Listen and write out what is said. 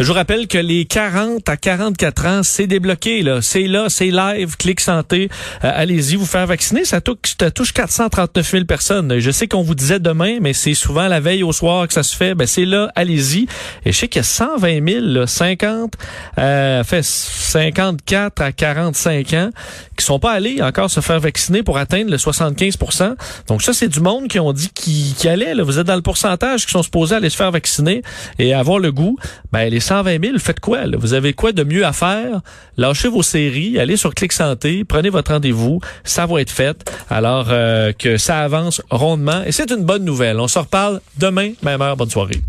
Je vous rappelle que les 40 à 44 ans, c'est débloqué. là. C'est là, c'est live, Clic Santé. Euh, Allez-y vous faire vacciner. Ça touche, ça touche 439 000 personnes. Je sais qu'on vous disait demain, mais c'est souvent la veille au soir que ça se fait. Ben, c'est là, allez-y. Et je sais qu'il y a 120 000, là, 50, euh, fait 54 à 45 ans, qui sont pas allés encore se faire vacciner pour atteindre le 75% Donc ça, c'est du monde qui ont dit qui, qui allait. Là. Vous êtes dans le pourcentage qui sont supposés aller se faire vacciner et avoir le goût. Ben, les 120 000, faites quoi? Vous avez quoi de mieux à faire? Lâchez vos séries, allez sur Clic Santé, prenez votre rendez-vous, ça va être fait. Alors euh, que ça avance rondement. Et c'est une bonne nouvelle. On se reparle demain, même heure. Bonne soirée.